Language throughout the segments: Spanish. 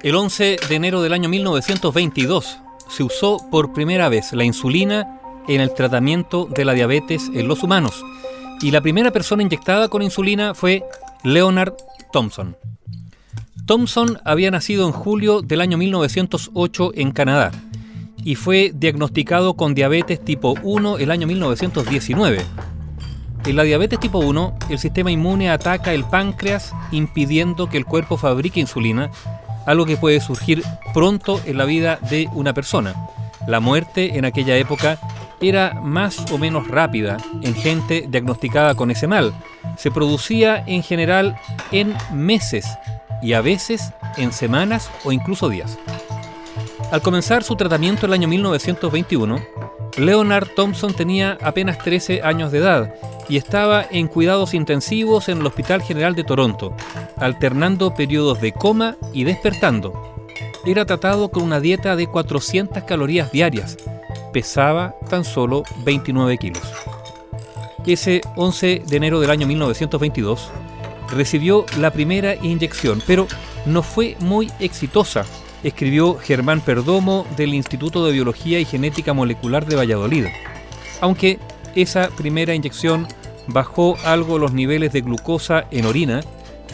El 11 de enero del año 1922 se usó por primera vez la insulina en el tratamiento de la diabetes en los humanos y la primera persona inyectada con insulina fue Leonard Thompson. Thompson había nacido en julio del año 1908 en Canadá y fue diagnosticado con diabetes tipo 1 el año 1919. En la diabetes tipo 1, el sistema inmune ataca el páncreas impidiendo que el cuerpo fabrique insulina algo que puede surgir pronto en la vida de una persona. La muerte en aquella época era más o menos rápida en gente diagnosticada con ese mal. Se producía en general en meses y a veces en semanas o incluso días. Al comenzar su tratamiento el año 1921, Leonard Thompson tenía apenas 13 años de edad y estaba en cuidados intensivos en el Hospital General de Toronto, alternando periodos de coma y despertando. Era tratado con una dieta de 400 calorías diarias. Pesaba tan solo 29 kilos. Ese 11 de enero del año 1922 recibió la primera inyección, pero no fue muy exitosa, escribió Germán Perdomo del Instituto de Biología y Genética Molecular de Valladolid. Aunque esa primera inyección bajó algo los niveles de glucosa en orina,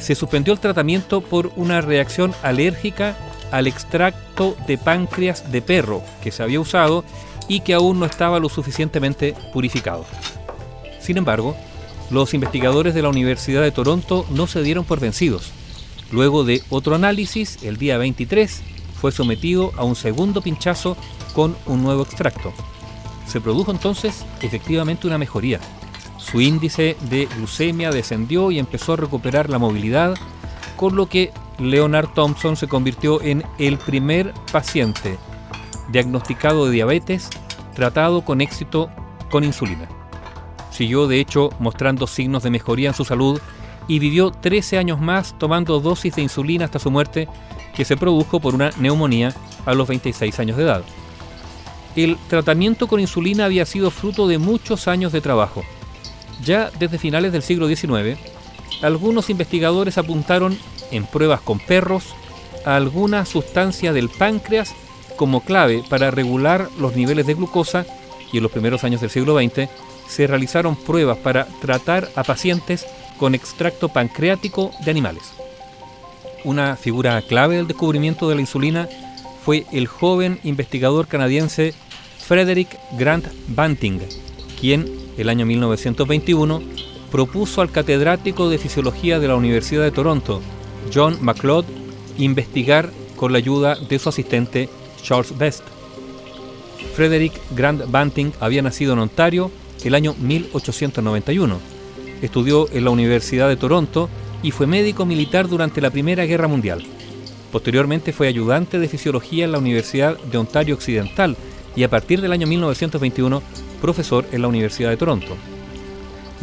se suspendió el tratamiento por una reacción alérgica al extracto de páncreas de perro que se había usado y que aún no estaba lo suficientemente purificado. Sin embargo, los investigadores de la Universidad de Toronto no se dieron por vencidos. Luego de otro análisis, el día 23, fue sometido a un segundo pinchazo con un nuevo extracto. Se produjo entonces efectivamente una mejoría. Su índice de glucemia descendió y empezó a recuperar la movilidad, con lo que Leonard Thompson se convirtió en el primer paciente diagnosticado de diabetes tratado con éxito con insulina. Siguió de hecho mostrando signos de mejoría en su salud y vivió 13 años más tomando dosis de insulina hasta su muerte, que se produjo por una neumonía a los 26 años de edad. El tratamiento con insulina había sido fruto de muchos años de trabajo. Ya desde finales del siglo XIX, algunos investigadores apuntaron en pruebas con perros a alguna sustancia del páncreas como clave para regular los niveles de glucosa y en los primeros años del siglo XX se realizaron pruebas para tratar a pacientes con extracto pancreático de animales. Una figura clave del descubrimiento de la insulina fue el joven investigador canadiense Frederick Grant Banting, quien el año 1921 propuso al catedrático de fisiología de la Universidad de Toronto, John MacLeod, investigar con la ayuda de su asistente Charles Best. Frederick Grant Banting había nacido en Ontario el año 1891. Estudió en la Universidad de Toronto y fue médico militar durante la Primera Guerra Mundial. Posteriormente fue ayudante de fisiología en la Universidad de Ontario Occidental y a partir del año 1921 profesor en la Universidad de Toronto.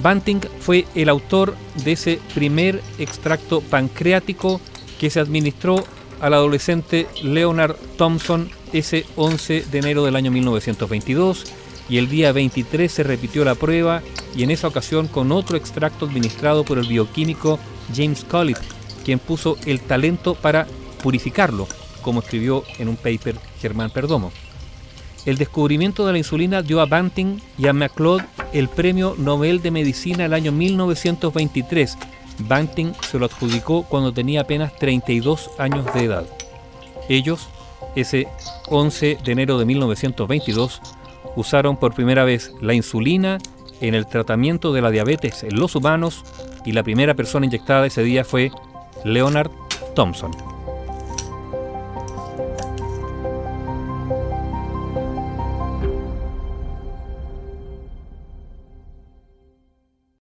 Banting fue el autor de ese primer extracto pancreático que se administró al adolescente Leonard Thompson ese 11 de enero del año 1922 y el día 23 se repitió la prueba y en esa ocasión con otro extracto administrado por el bioquímico James Collett, quien puso el talento para purificarlo, como escribió en un paper Germán Perdomo. El descubrimiento de la insulina dio a Banting y a MacLeod el Premio Nobel de Medicina el año 1923. Banting se lo adjudicó cuando tenía apenas 32 años de edad. Ellos, ese 11 de enero de 1922, usaron por primera vez la insulina en el tratamiento de la diabetes en los humanos y la primera persona inyectada ese día fue Leonard Thompson.